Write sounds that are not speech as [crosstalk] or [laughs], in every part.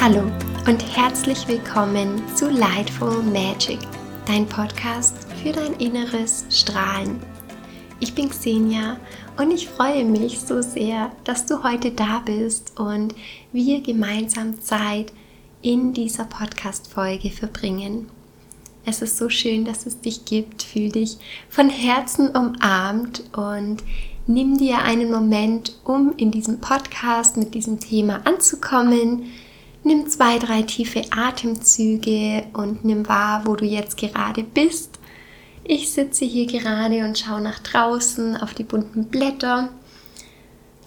Hallo und herzlich willkommen zu Lightful Magic, dein Podcast für dein inneres Strahlen. Ich bin Xenia und ich freue mich so sehr, dass du heute da bist und wir gemeinsam Zeit in dieser Podcast-Folge verbringen. Es ist so schön, dass es dich gibt. Fühl dich von Herzen umarmt und nimm dir einen Moment, um in diesem Podcast mit diesem Thema anzukommen. Nimm zwei, drei tiefe Atemzüge und nimm wahr, wo du jetzt gerade bist. Ich sitze hier gerade und schaue nach draußen auf die bunten Blätter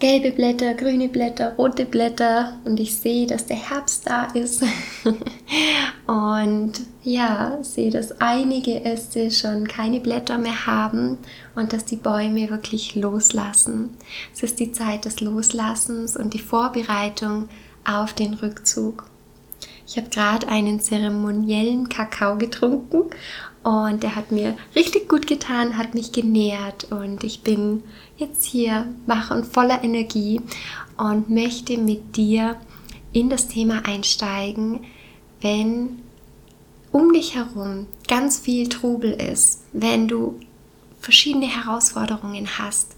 gelbe Blätter, grüne Blätter, rote Blätter und ich sehe, dass der Herbst da ist. [laughs] und ja, sehe, dass einige Äste schon keine Blätter mehr haben und dass die Bäume wirklich loslassen. Es ist die Zeit des Loslassens und die Vorbereitung auf den Rückzug. Ich habe gerade einen zeremoniellen Kakao getrunken und der hat mir richtig gut getan, hat mich genährt und ich bin jetzt hier wach und voller Energie und möchte mit dir in das Thema einsteigen, wenn um dich herum ganz viel Trubel ist, wenn du verschiedene Herausforderungen hast,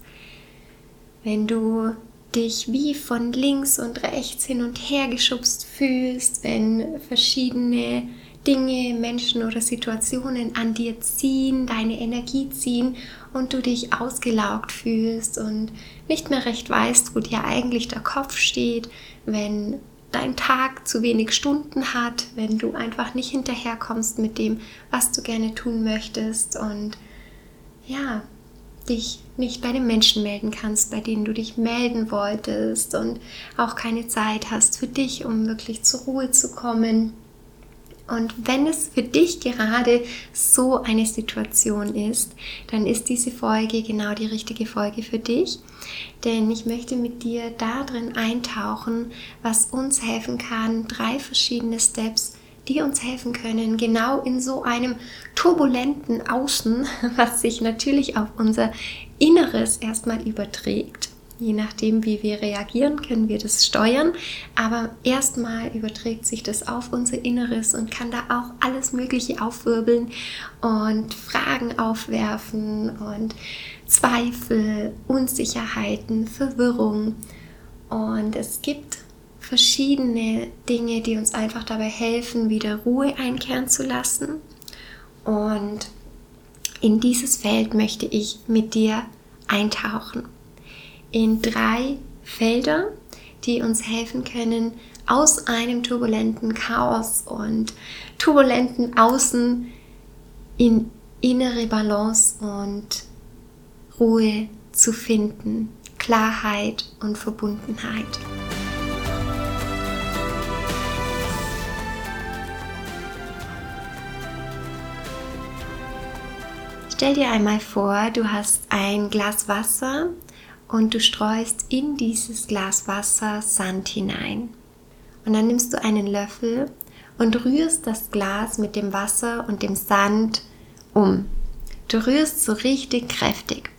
wenn du dich wie von links und rechts hin und her geschubst fühlst, wenn verschiedene Dinge, Menschen oder Situationen an dir ziehen, deine Energie ziehen und du dich ausgelaugt fühlst und nicht mehr recht weißt, wo dir eigentlich der Kopf steht, wenn dein Tag zu wenig Stunden hat, wenn du einfach nicht hinterherkommst mit dem, was du gerne tun möchtest und ja, dich nicht bei den Menschen melden kannst, bei denen du dich melden wolltest und auch keine Zeit hast für dich, um wirklich zur Ruhe zu kommen und wenn es für dich gerade so eine Situation ist, dann ist diese Folge genau die richtige Folge für dich. Denn ich möchte mit dir darin eintauchen, was uns helfen kann, drei verschiedene Steps, die uns helfen können, genau in so einem turbulenten Außen, [laughs] was sich natürlich auf unser Inneres erstmal überträgt Je nachdem, wie wir reagieren, können wir das steuern. Aber erstmal überträgt sich das auf unser Inneres und kann da auch alles Mögliche aufwirbeln und Fragen aufwerfen und Zweifel, Unsicherheiten, Verwirrung. Und es gibt verschiedene Dinge, die uns einfach dabei helfen, wieder Ruhe einkehren zu lassen. Und in dieses Feld möchte ich mit dir eintauchen in drei Felder, die uns helfen können, aus einem turbulenten Chaos und turbulenten Außen in innere Balance und Ruhe zu finden, Klarheit und Verbundenheit. Stell dir einmal vor, du hast ein Glas Wasser und du streust in dieses Glas Wasser Sand hinein. Und dann nimmst du einen Löffel und rührst das Glas mit dem Wasser und dem Sand um. Du rührst so richtig kräftig.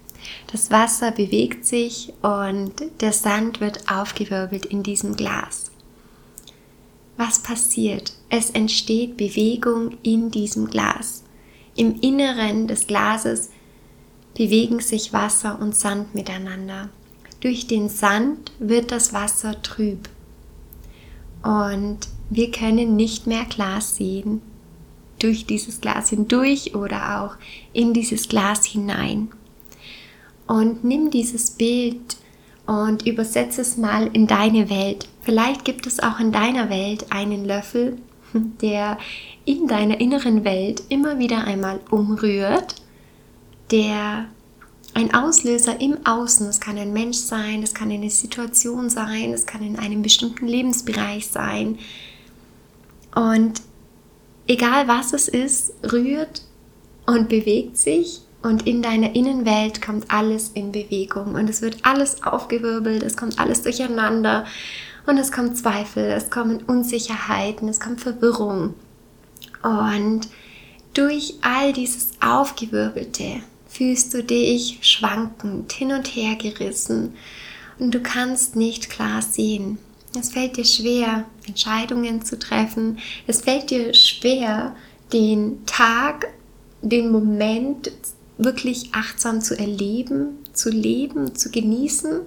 Das Wasser bewegt sich und der Sand wird aufgewirbelt in diesem Glas. Was passiert? Es entsteht Bewegung in diesem Glas. Im Inneren des Glases bewegen sich Wasser und Sand miteinander. Durch den Sand wird das Wasser trüb und wir können nicht mehr klar sehen durch dieses Glas hindurch oder auch in dieses Glas hinein. Und nimm dieses Bild und übersetze es mal in deine Welt. Vielleicht gibt es auch in deiner Welt einen Löffel, [laughs] der in deiner inneren Welt immer wieder einmal umrührt der ein Auslöser im Außen, es kann ein Mensch sein, es kann eine Situation sein, es kann in einem bestimmten Lebensbereich sein. Und egal was es ist, rührt und bewegt sich und in deiner Innenwelt kommt alles in Bewegung und es wird alles aufgewirbelt, es kommt alles durcheinander und es kommt Zweifel, es kommen Unsicherheiten, es kommt Verwirrung. Und durch all dieses Aufgewirbelte fühlst du dich schwankend hin und her gerissen und du kannst nicht klar sehen. Es fällt dir schwer, Entscheidungen zu treffen. Es fällt dir schwer, den Tag, den Moment wirklich achtsam zu erleben, zu leben, zu genießen,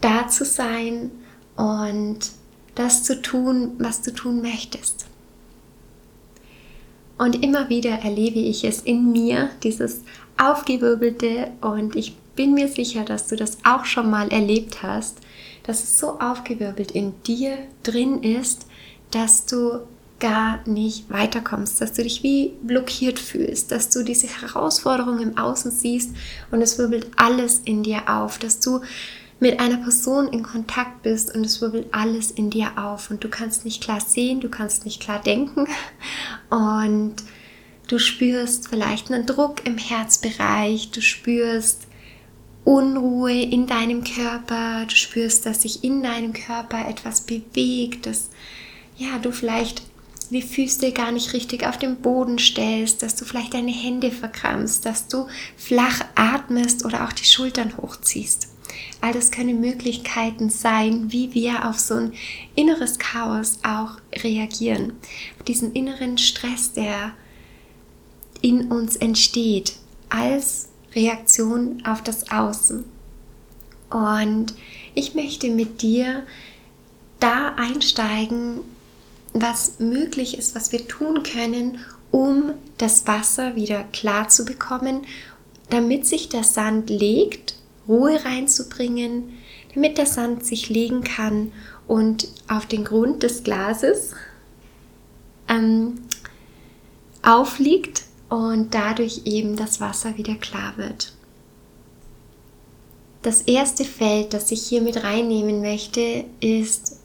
da zu sein und das zu tun, was du tun möchtest. Und immer wieder erlebe ich es in mir, dieses aufgewirbelte und ich bin mir sicher, dass du das auch schon mal erlebt hast, dass es so aufgewirbelt in dir drin ist, dass du gar nicht weiterkommst, dass du dich wie blockiert fühlst, dass du diese Herausforderung im Außen siehst und es wirbelt alles in dir auf, dass du mit einer Person in Kontakt bist und es wirbelt alles in dir auf und du kannst nicht klar sehen, du kannst nicht klar denken [laughs] und du spürst vielleicht einen Druck im Herzbereich, du spürst Unruhe in deinem Körper, du spürst, dass sich in deinem Körper etwas bewegt, dass ja, du vielleicht die Füße gar nicht richtig auf den Boden stellst, dass du vielleicht deine Hände verkrampfst, dass du flach atmest oder auch die Schultern hochziehst. All das können Möglichkeiten sein, wie wir auf so ein inneres Chaos auch reagieren. Auf diesen inneren Stress, der in uns entsteht, als Reaktion auf das Außen. Und ich möchte mit dir da einsteigen, was möglich ist, was wir tun können, um das Wasser wieder klar zu bekommen, damit sich der Sand legt, Ruhe reinzubringen, damit der Sand sich legen kann und auf den Grund des Glases ähm, aufliegt und dadurch eben das Wasser wieder klar wird. Das erste Feld, das ich hier mit reinnehmen möchte, ist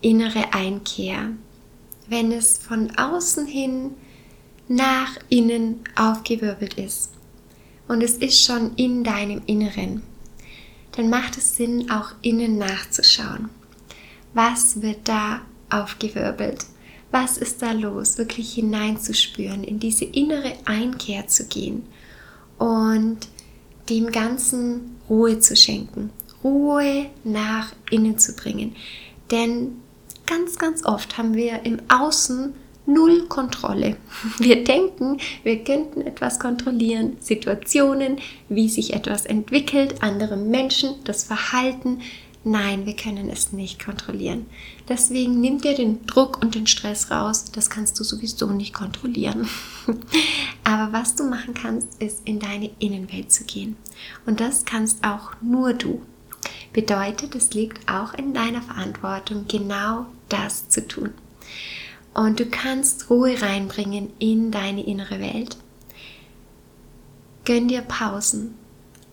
innere Einkehr wenn es von außen hin nach innen aufgewirbelt ist und es ist schon in deinem Inneren, dann macht es Sinn, auch innen nachzuschauen. Was wird da aufgewirbelt? Was ist da los? Wirklich hineinzuspüren, in diese innere Einkehr zu gehen und dem Ganzen Ruhe zu schenken, Ruhe nach innen zu bringen. Denn ganz, ganz oft haben wir im Außen null Kontrolle. Wir denken, wir könnten etwas kontrollieren, Situationen, wie sich etwas entwickelt, andere Menschen, das Verhalten. Nein, wir können es nicht kontrollieren. Deswegen nimm dir den Druck und den Stress raus. Das kannst du sowieso nicht kontrollieren. [laughs] Aber was du machen kannst, ist in deine Innenwelt zu gehen. Und das kannst auch nur du. Bedeutet, es liegt auch in deiner Verantwortung, genau das zu tun. Und du kannst Ruhe reinbringen in deine innere Welt. Gönn dir Pausen,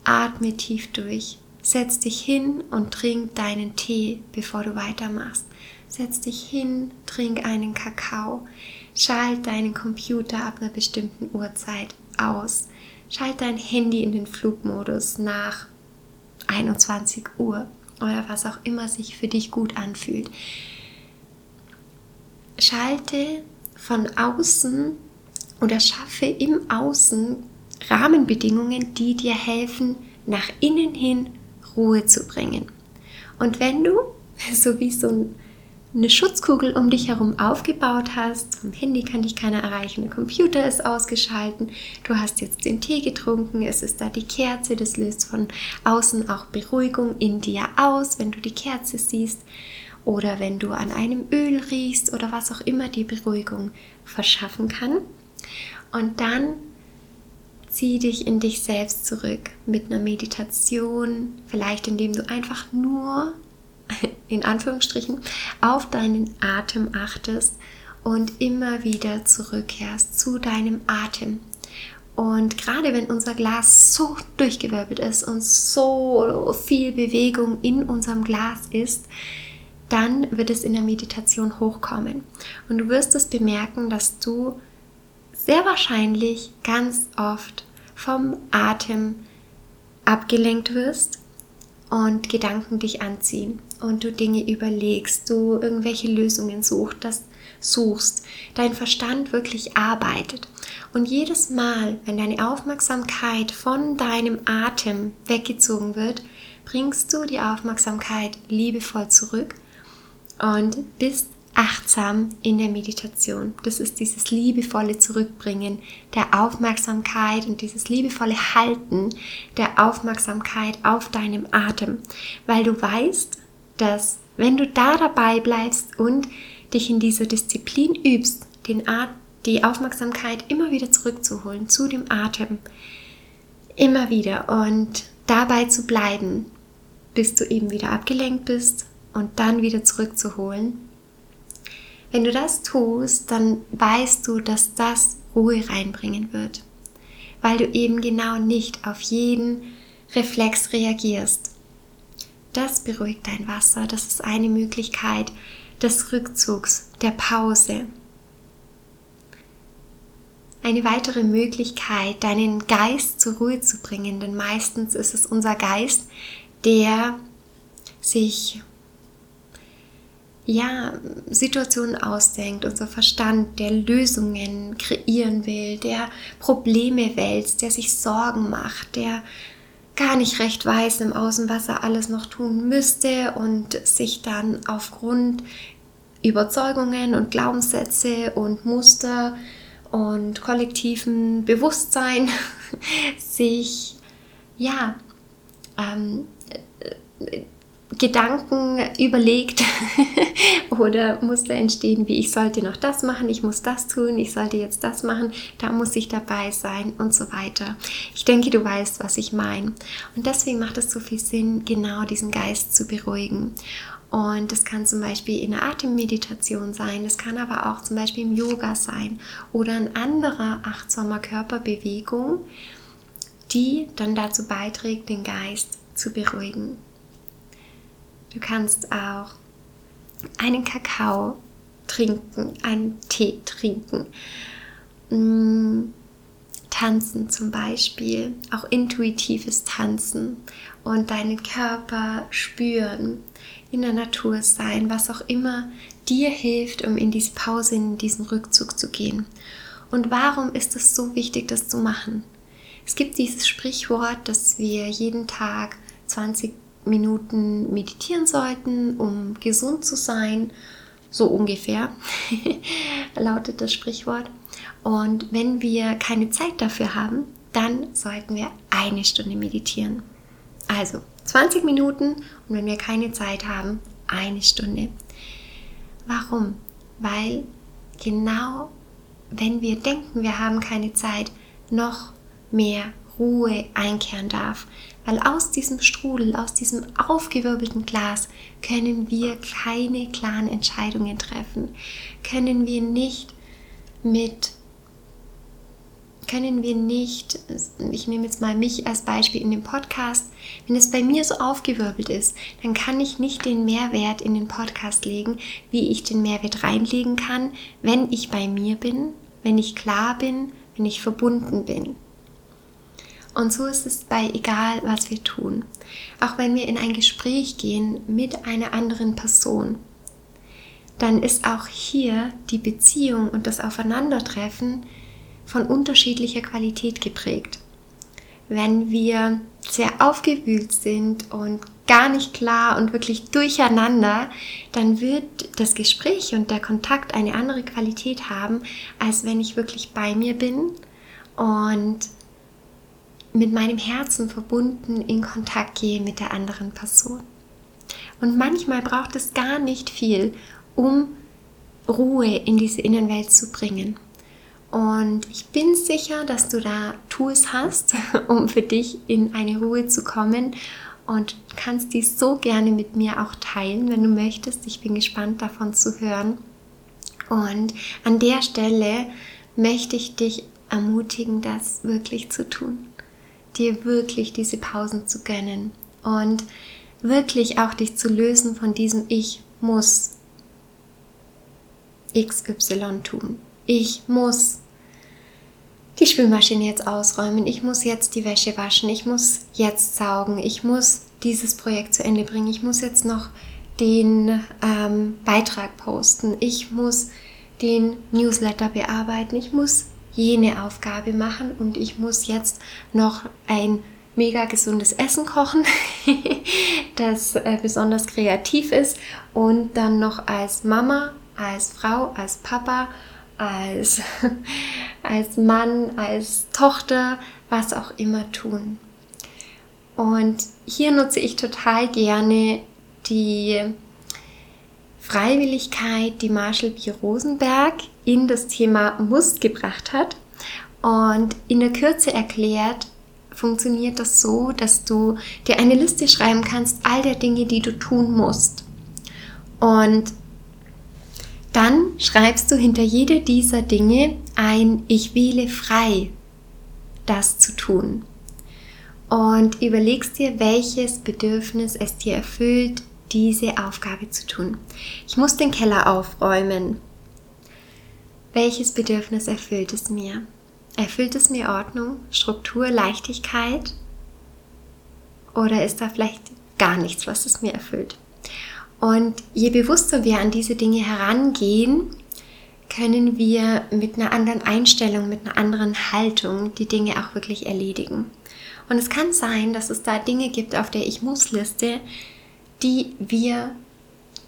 atme tief durch, setz dich hin und trink deinen Tee, bevor du weitermachst. Setz dich hin, trink einen Kakao, schalt deinen Computer ab einer bestimmten Uhrzeit aus, schalt dein Handy in den Flugmodus nach 21 Uhr oder was auch immer sich für dich gut anfühlt. Schalte von außen oder schaffe im Außen Rahmenbedingungen, die dir helfen, nach innen hin Ruhe zu bringen. Und wenn du, [laughs] so wie so ein eine Schutzkugel um dich herum aufgebaut hast. Vom Handy kann dich keiner erreichen, der Computer ist ausgeschalten. Du hast jetzt den Tee getrunken, es ist da die Kerze, das löst von außen auch Beruhigung in dir aus, wenn du die Kerze siehst oder wenn du an einem Öl riechst oder was auch immer die Beruhigung verschaffen kann. Und dann zieh dich in dich selbst zurück mit einer Meditation, vielleicht indem du einfach nur [laughs] in Anführungsstrichen, auf deinen Atem achtest und immer wieder zurückkehrst zu deinem Atem. Und gerade wenn unser Glas so durchgewirbelt ist und so viel Bewegung in unserem Glas ist, dann wird es in der Meditation hochkommen. Und du wirst es bemerken, dass du sehr wahrscheinlich ganz oft vom Atem abgelenkt wirst und Gedanken dich anziehen und du Dinge überlegst, du irgendwelche Lösungen suchst, das suchst, dein Verstand wirklich arbeitet. Und jedes Mal, wenn deine Aufmerksamkeit von deinem Atem weggezogen wird, bringst du die Aufmerksamkeit liebevoll zurück und bist achtsam in der Meditation. Das ist dieses liebevolle Zurückbringen der Aufmerksamkeit und dieses liebevolle Halten der Aufmerksamkeit auf deinem Atem, weil du weißt, dass wenn du da dabei bleibst und dich in dieser Disziplin übst, den At die Aufmerksamkeit immer wieder zurückzuholen zu dem Atem, immer wieder. Und dabei zu bleiben, bis du eben wieder abgelenkt bist und dann wieder zurückzuholen, wenn du das tust, dann weißt du, dass das Ruhe reinbringen wird, weil du eben genau nicht auf jeden Reflex reagierst. Das beruhigt dein Wasser, das ist eine Möglichkeit des Rückzugs, der Pause. Eine weitere Möglichkeit, deinen Geist zur Ruhe zu bringen, denn meistens ist es unser Geist, der sich ja, Situationen ausdenkt, unser Verstand, der Lösungen kreieren will, der Probleme wälzt, der sich Sorgen macht, der gar nicht recht weiß im Außen, was er alles noch tun müsste und sich dann aufgrund Überzeugungen und Glaubenssätze und Muster und kollektiven Bewusstsein [laughs] sich ja ähm, Gedanken überlegt [laughs] oder Muster entstehen, wie ich sollte noch das machen, ich muss das tun, ich sollte jetzt das machen, da muss ich dabei sein und so weiter. Ich denke, du weißt, was ich meine. Und deswegen macht es so viel Sinn, genau diesen Geist zu beruhigen. Und das kann zum Beispiel in der Atemmeditation sein, das kann aber auch zum Beispiel im Yoga sein oder ein anderer achtsamer Körperbewegung, die dann dazu beiträgt, den Geist zu beruhigen. Du kannst auch einen Kakao trinken, einen Tee trinken, mm, tanzen zum Beispiel, auch intuitives Tanzen und deinen Körper spüren, in der Natur sein, was auch immer dir hilft, um in diese Pause, in diesen Rückzug zu gehen. Und warum ist es so wichtig, das zu machen? Es gibt dieses Sprichwort, dass wir jeden Tag 20 Minuten meditieren sollten, um gesund zu sein. So ungefähr [laughs] lautet das Sprichwort. Und wenn wir keine Zeit dafür haben, dann sollten wir eine Stunde meditieren. Also 20 Minuten und wenn wir keine Zeit haben, eine Stunde. Warum? Weil genau wenn wir denken, wir haben keine Zeit, noch mehr Ruhe einkehren darf. Weil aus diesem Strudel, aus diesem aufgewirbelten Glas können wir keine klaren Entscheidungen treffen. Können wir nicht mit können wir nicht, ich nehme jetzt mal mich als Beispiel in dem Podcast, wenn es bei mir so aufgewirbelt ist, dann kann ich nicht den Mehrwert in den Podcast legen, wie ich den Mehrwert reinlegen kann, wenn ich bei mir bin, wenn ich klar bin, wenn ich verbunden bin. Und so ist es bei egal, was wir tun. Auch wenn wir in ein Gespräch gehen mit einer anderen Person, dann ist auch hier die Beziehung und das Aufeinandertreffen von unterschiedlicher Qualität geprägt. Wenn wir sehr aufgewühlt sind und gar nicht klar und wirklich durcheinander, dann wird das Gespräch und der Kontakt eine andere Qualität haben, als wenn ich wirklich bei mir bin und mit meinem Herzen verbunden in Kontakt gehe mit der anderen Person. Und manchmal braucht es gar nicht viel, um Ruhe in diese Innenwelt zu bringen. Und ich bin sicher, dass du da Tools hast, [laughs] um für dich in eine Ruhe zu kommen und kannst dies so gerne mit mir auch teilen, wenn du möchtest. Ich bin gespannt davon zu hören. Und an der Stelle möchte ich dich ermutigen, das wirklich zu tun dir wirklich diese Pausen zu gönnen und wirklich auch dich zu lösen von diesem Ich muss XY tun. Ich muss die Spülmaschine jetzt ausräumen, ich muss jetzt die Wäsche waschen, ich muss jetzt saugen, ich muss dieses Projekt zu Ende bringen, ich muss jetzt noch den ähm, Beitrag posten, ich muss den Newsletter bearbeiten, ich muss jene Aufgabe machen und ich muss jetzt noch ein mega gesundes Essen kochen, [laughs] das äh, besonders kreativ ist und dann noch als Mama, als Frau, als Papa, als, [laughs] als Mann, als Tochter, was auch immer tun. Und hier nutze ich total gerne die Freiwilligkeit, die Marshall B. Rosenberg in das Thema Must gebracht hat. Und in der Kürze erklärt, funktioniert das so, dass du dir eine Liste schreiben kannst, all der Dinge, die du tun musst. Und dann schreibst du hinter jede dieser Dinge ein Ich wähle frei, das zu tun. Und überlegst dir, welches Bedürfnis es dir erfüllt, diese Aufgabe zu tun. Ich muss den Keller aufräumen. Welches Bedürfnis erfüllt es mir? Erfüllt es mir Ordnung, Struktur, Leichtigkeit? Oder ist da vielleicht gar nichts, was es mir erfüllt? Und je bewusster wir an diese Dinge herangehen, können wir mit einer anderen Einstellung, mit einer anderen Haltung die Dinge auch wirklich erledigen. Und es kann sein, dass es da Dinge gibt auf der Ich muss-Liste, die wir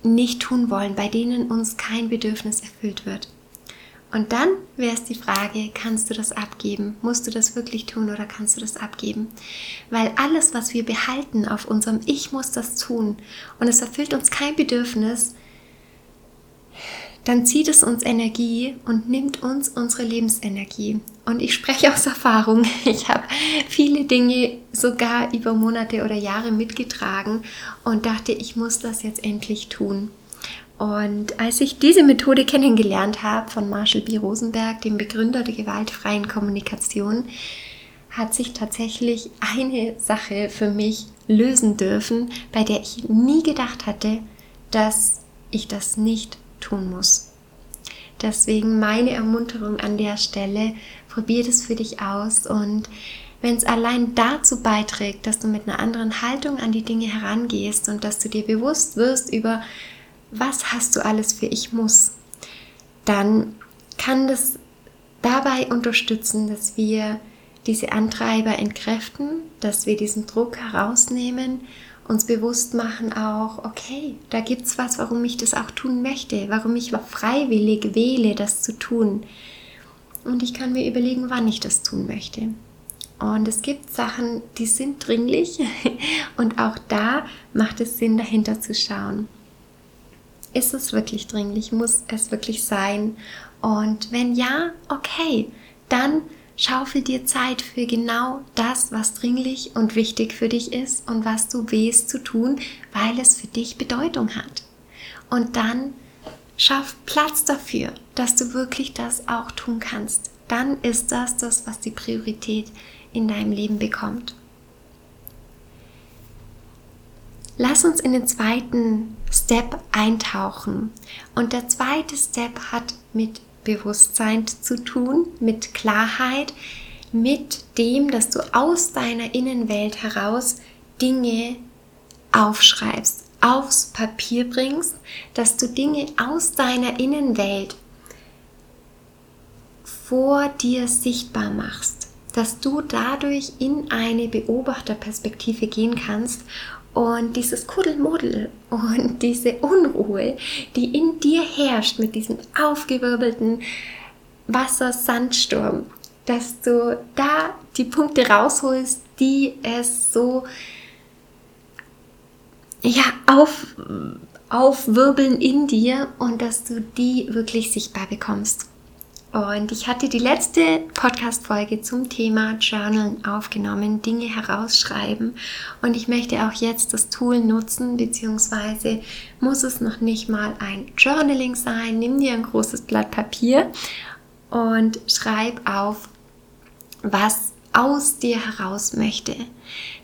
nicht tun wollen, bei denen uns kein Bedürfnis erfüllt wird. Und dann wäre es die Frage, kannst du das abgeben? Musst du das wirklich tun oder kannst du das abgeben? Weil alles, was wir behalten auf unserem Ich muss das tun und es erfüllt uns kein Bedürfnis, dann zieht es uns Energie und nimmt uns unsere Lebensenergie. Und ich spreche aus Erfahrung. [laughs] Ich habe viele Dinge sogar über Monate oder Jahre mitgetragen und dachte, ich muss das jetzt endlich tun. Und als ich diese Methode kennengelernt habe von Marshall B. Rosenberg, dem Begründer der gewaltfreien Kommunikation, hat sich tatsächlich eine Sache für mich lösen dürfen, bei der ich nie gedacht hatte, dass ich das nicht tun muss. Deswegen meine Ermunterung an der Stelle, probier das für dich aus und wenn es allein dazu beiträgt, dass du mit einer anderen Haltung an die Dinge herangehst und dass du dir bewusst wirst über was hast du alles für ich muss, dann kann das dabei unterstützen, dass wir diese Antreiber entkräften, dass wir diesen Druck herausnehmen, uns bewusst machen auch, okay, da gibt es was, warum ich das auch tun möchte, warum ich freiwillig wähle, das zu tun. Und ich kann mir überlegen, wann ich das tun möchte. Und es gibt Sachen, die sind dringlich [laughs] und auch da macht es Sinn, dahinter zu schauen ist es wirklich dringlich? Muss es wirklich sein? Und wenn ja, okay, dann schaufel dir Zeit für genau das, was dringlich und wichtig für dich ist und was du wehst zu tun, weil es für dich Bedeutung hat. Und dann schaff Platz dafür, dass du wirklich das auch tun kannst. Dann ist das das, was die Priorität in deinem Leben bekommt. Lass uns in den zweiten Step eintauchen. Und der zweite Step hat mit Bewusstsein zu tun, mit Klarheit, mit dem, dass du aus deiner Innenwelt heraus Dinge aufschreibst, aufs Papier bringst, dass du Dinge aus deiner Innenwelt vor dir sichtbar machst, dass du dadurch in eine Beobachterperspektive gehen kannst und dieses Kuddelmuddel und [laughs] diese Unruhe, die in dir herrscht mit diesem aufgewirbelten Wassersandsturm, dass du da die Punkte rausholst, die es so ja, auf, aufwirbeln in dir und dass du die wirklich sichtbar bekommst. Und ich hatte die letzte Podcast-Folge zum Thema Journalen aufgenommen, Dinge herausschreiben. Und ich möchte auch jetzt das Tool nutzen, beziehungsweise muss es noch nicht mal ein Journaling sein. Nimm dir ein großes Blatt Papier und schreib auf, was aus dir heraus möchte,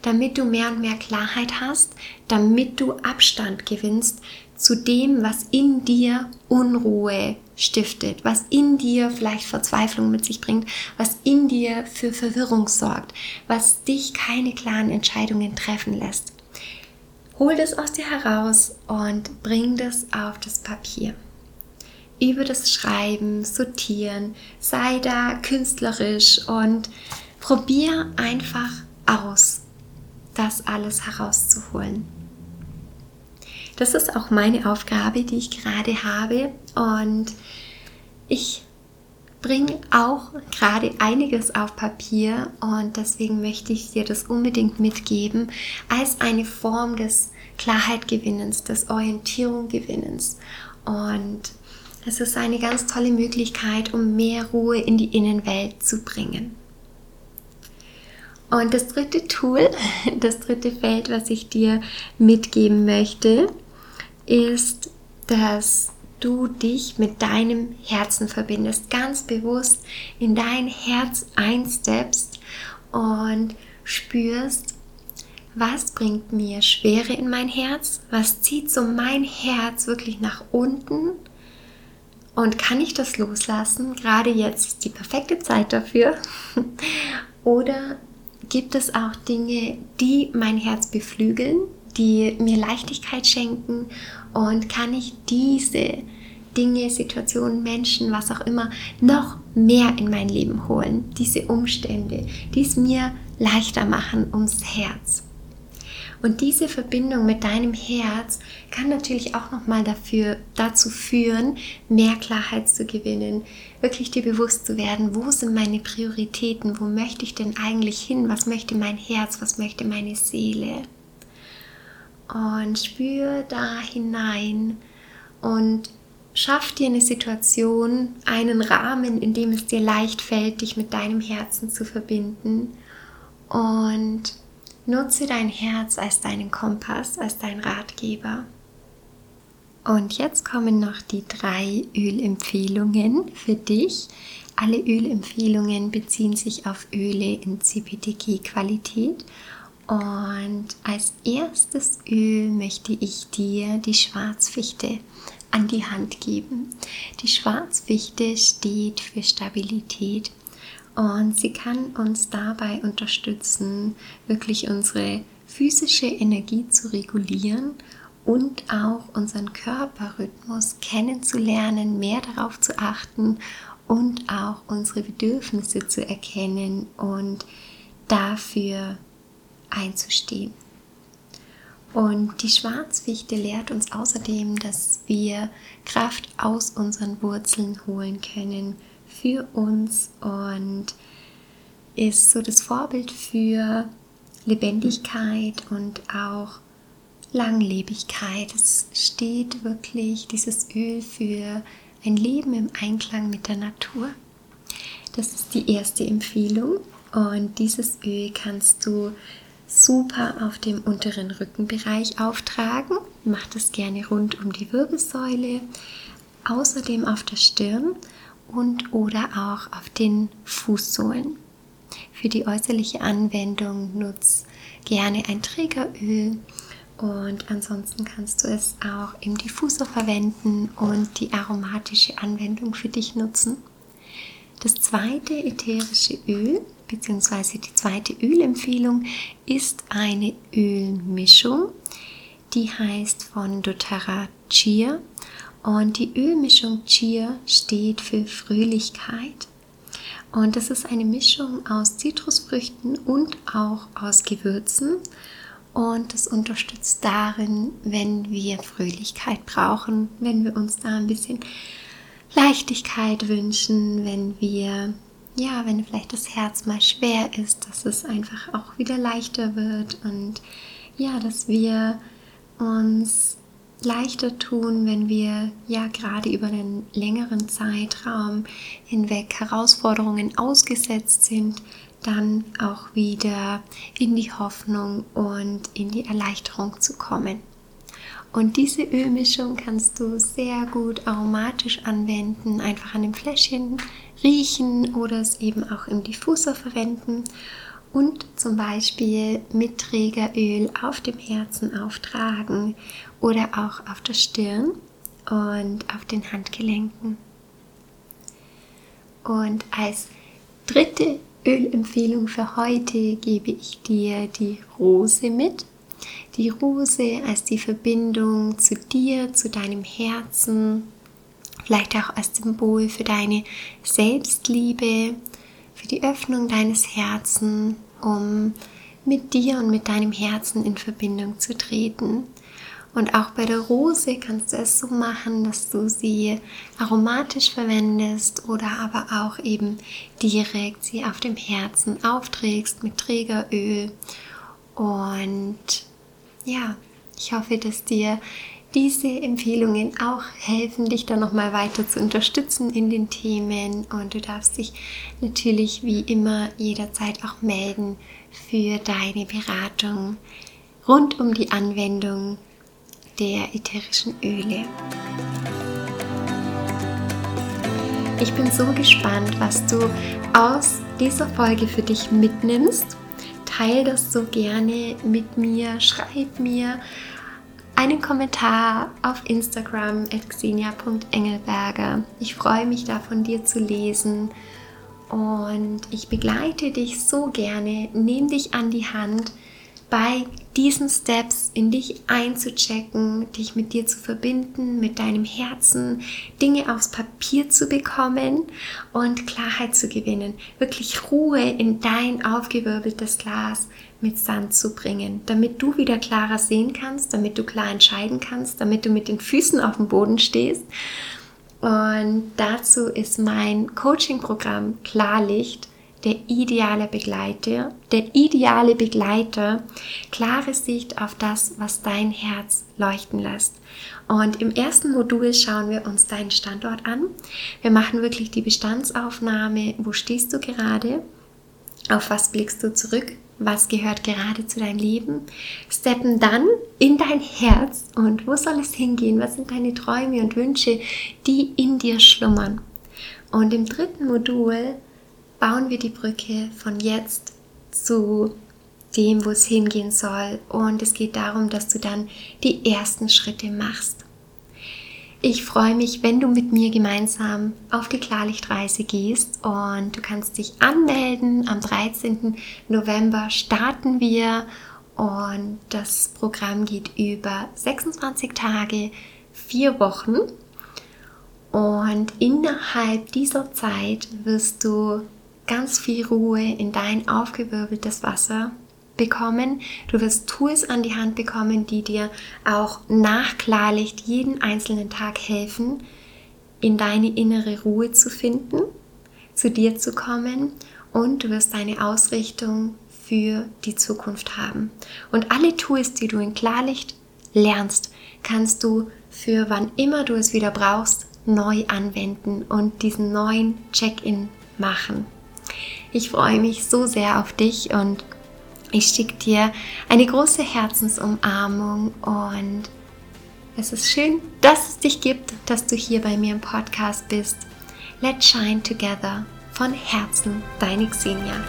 damit du mehr und mehr Klarheit hast, damit du Abstand gewinnst zu dem, was in dir Unruhe stiftet, was in dir vielleicht Verzweiflung mit sich bringt, was in dir für Verwirrung sorgt, was dich keine klaren Entscheidungen treffen lässt. Hol das aus dir heraus und bring das auf das Papier. Über das Schreiben, Sortieren, sei da künstlerisch und probier einfach aus. das alles herauszuholen. Das ist auch meine Aufgabe, die ich gerade habe und ich bringe auch gerade einiges auf Papier und deswegen möchte ich dir das unbedingt mitgeben als eine Form des Klarheitgewinnens, des Orientierunggewinnens. Und es ist eine ganz tolle Möglichkeit, um mehr Ruhe in die Innenwelt zu bringen. Und das dritte Tool, [laughs] das dritte Feld, was ich dir mitgeben möchte, ist, dass du dich mit deinem Herzen verbindest, ganz bewusst in dein Herz einsteppst und spürst, was bringt mir Schwere in mein Herz, was zieht so mein Herz wirklich nach unten und kann ich das loslassen? Gerade jetzt ist die perfekte Zeit dafür. [laughs] Oder gibt es auch Dinge, die mein Herz beflügeln, die mir Leichtigkeit schenken und kann ich diese Dinge, Situationen, Menschen, was auch immer, noch mehr in mein Leben holen. Diese Umstände, die es mir leichter machen ums Herz. Und diese Verbindung mit deinem Herz kann natürlich auch nochmal dafür, dazu führen, mehr Klarheit zu gewinnen, wirklich dir bewusst zu werden, wo sind meine Prioritäten, wo möchte ich denn eigentlich hin, was möchte mein Herz, was möchte meine Seele. Und spür da hinein und schaff dir eine Situation, einen Rahmen, in dem es dir leicht fällt, dich mit deinem Herzen zu verbinden. Und nutze dein Herz als deinen Kompass, als dein Ratgeber. Und jetzt kommen noch die drei Ölempfehlungen für dich. Alle Ölempfehlungen beziehen sich auf Öle in CPTG-Qualität und als erstes Öl möchte ich dir die Schwarzfichte an die Hand geben. Die Schwarzfichte steht für Stabilität und sie kann uns dabei unterstützen, wirklich unsere physische Energie zu regulieren und auch unseren Körperrhythmus kennenzulernen, mehr darauf zu achten und auch unsere Bedürfnisse zu erkennen und dafür einzustehen. Und die Schwarzfichte lehrt uns außerdem, dass wir Kraft aus unseren Wurzeln holen können für uns und ist so das Vorbild für Lebendigkeit und auch Langlebigkeit. Es steht wirklich dieses Öl für ein Leben im Einklang mit der Natur. Das ist die erste Empfehlung und dieses Öl kannst du super auf dem unteren Rückenbereich auftragen. Mach das gerne rund um die Wirbelsäule, außerdem auf der Stirn und oder auch auf den Fußsohlen. Für die äußerliche Anwendung nutz gerne ein Trägeröl und ansonsten kannst du es auch im Diffusor verwenden und die aromatische Anwendung für dich nutzen. Das zweite ätherische Öl beziehungsweise die zweite Ölempfehlung ist eine Ölmischung, die heißt von doTERRA Chia und die Ölmischung Chia steht für Fröhlichkeit. Und das ist eine Mischung aus Zitrusfrüchten und auch aus Gewürzen. Und das unterstützt darin, wenn wir Fröhlichkeit brauchen, wenn wir uns da ein bisschen Leichtigkeit wünschen, wenn wir ja, wenn vielleicht das Herz mal schwer ist, dass es einfach auch wieder leichter wird und ja, dass wir uns leichter tun, wenn wir ja gerade über einen längeren Zeitraum hinweg Herausforderungen ausgesetzt sind, dann auch wieder in die Hoffnung und in die Erleichterung zu kommen. Und diese Ölmischung kannst du sehr gut aromatisch anwenden, einfach an dem Fläschchen riechen oder es eben auch im Diffusor verwenden und zum Beispiel mit Trägeröl auf dem Herzen auftragen oder auch auf der Stirn und auf den Handgelenken. Und als dritte Ölempfehlung für heute gebe ich dir die Rose mit die Rose als die Verbindung zu dir, zu deinem Herzen, vielleicht auch als Symbol für deine Selbstliebe, für die Öffnung deines Herzens, um mit dir und mit deinem Herzen in Verbindung zu treten. Und auch bei der Rose kannst du es so machen, dass du sie aromatisch verwendest oder aber auch eben direkt sie auf dem Herzen aufträgst mit Trägeröl. Und ja, ich hoffe, dass dir diese Empfehlungen auch helfen, dich da nochmal weiter zu unterstützen in den Themen. Und du darfst dich natürlich wie immer jederzeit auch melden für deine Beratung rund um die Anwendung der ätherischen Öle. Ich bin so gespannt, was du aus dieser Folge für dich mitnimmst. Teil das so gerne mit mir, schreib mir einen Kommentar auf Instagram at xenia.engelberger. Ich freue mich da von dir zu lesen und ich begleite dich so gerne, nehme dich an die Hand bei diesen Steps in dich einzuchecken, dich mit dir zu verbinden, mit deinem Herzen, Dinge aufs Papier zu bekommen und Klarheit zu gewinnen. Wirklich Ruhe in dein aufgewirbeltes Glas mit Sand zu bringen, damit du wieder klarer sehen kannst, damit du klar entscheiden kannst, damit du mit den Füßen auf dem Boden stehst. Und dazu ist mein Coaching-Programm Klarlicht der ideale Begleiter, der ideale Begleiter, klare Sicht auf das, was dein Herz leuchten lässt. Und im ersten Modul schauen wir uns deinen Standort an. Wir machen wirklich die Bestandsaufnahme. Wo stehst du gerade? Auf was blickst du zurück? Was gehört gerade zu deinem Leben? Steppen dann in dein Herz und wo soll es hingehen? Was sind deine Träume und Wünsche, die in dir schlummern? Und im dritten Modul bauen wir die Brücke von jetzt zu dem, wo es hingehen soll. Und es geht darum, dass du dann die ersten Schritte machst. Ich freue mich, wenn du mit mir gemeinsam auf die Klarlichtreise gehst und du kannst dich anmelden. Am 13. November starten wir und das Programm geht über 26 Tage, vier Wochen. Und innerhalb dieser Zeit wirst du ganz viel Ruhe in dein aufgewirbeltes Wasser bekommen. Du wirst Tools an die Hand bekommen, die dir auch nach Klarlicht jeden einzelnen Tag helfen, in deine innere Ruhe zu finden, zu dir zu kommen und du wirst deine Ausrichtung für die Zukunft haben. Und alle Tools, die du in Klarlicht lernst, kannst du für wann immer du es wieder brauchst, neu anwenden und diesen neuen Check-in machen. Ich freue mich so sehr auf dich und ich schicke dir eine große Herzensumarmung und es ist schön, dass es dich gibt, dass du hier bei mir im Podcast bist. Let's Shine Together von Herzen, deine Xenia.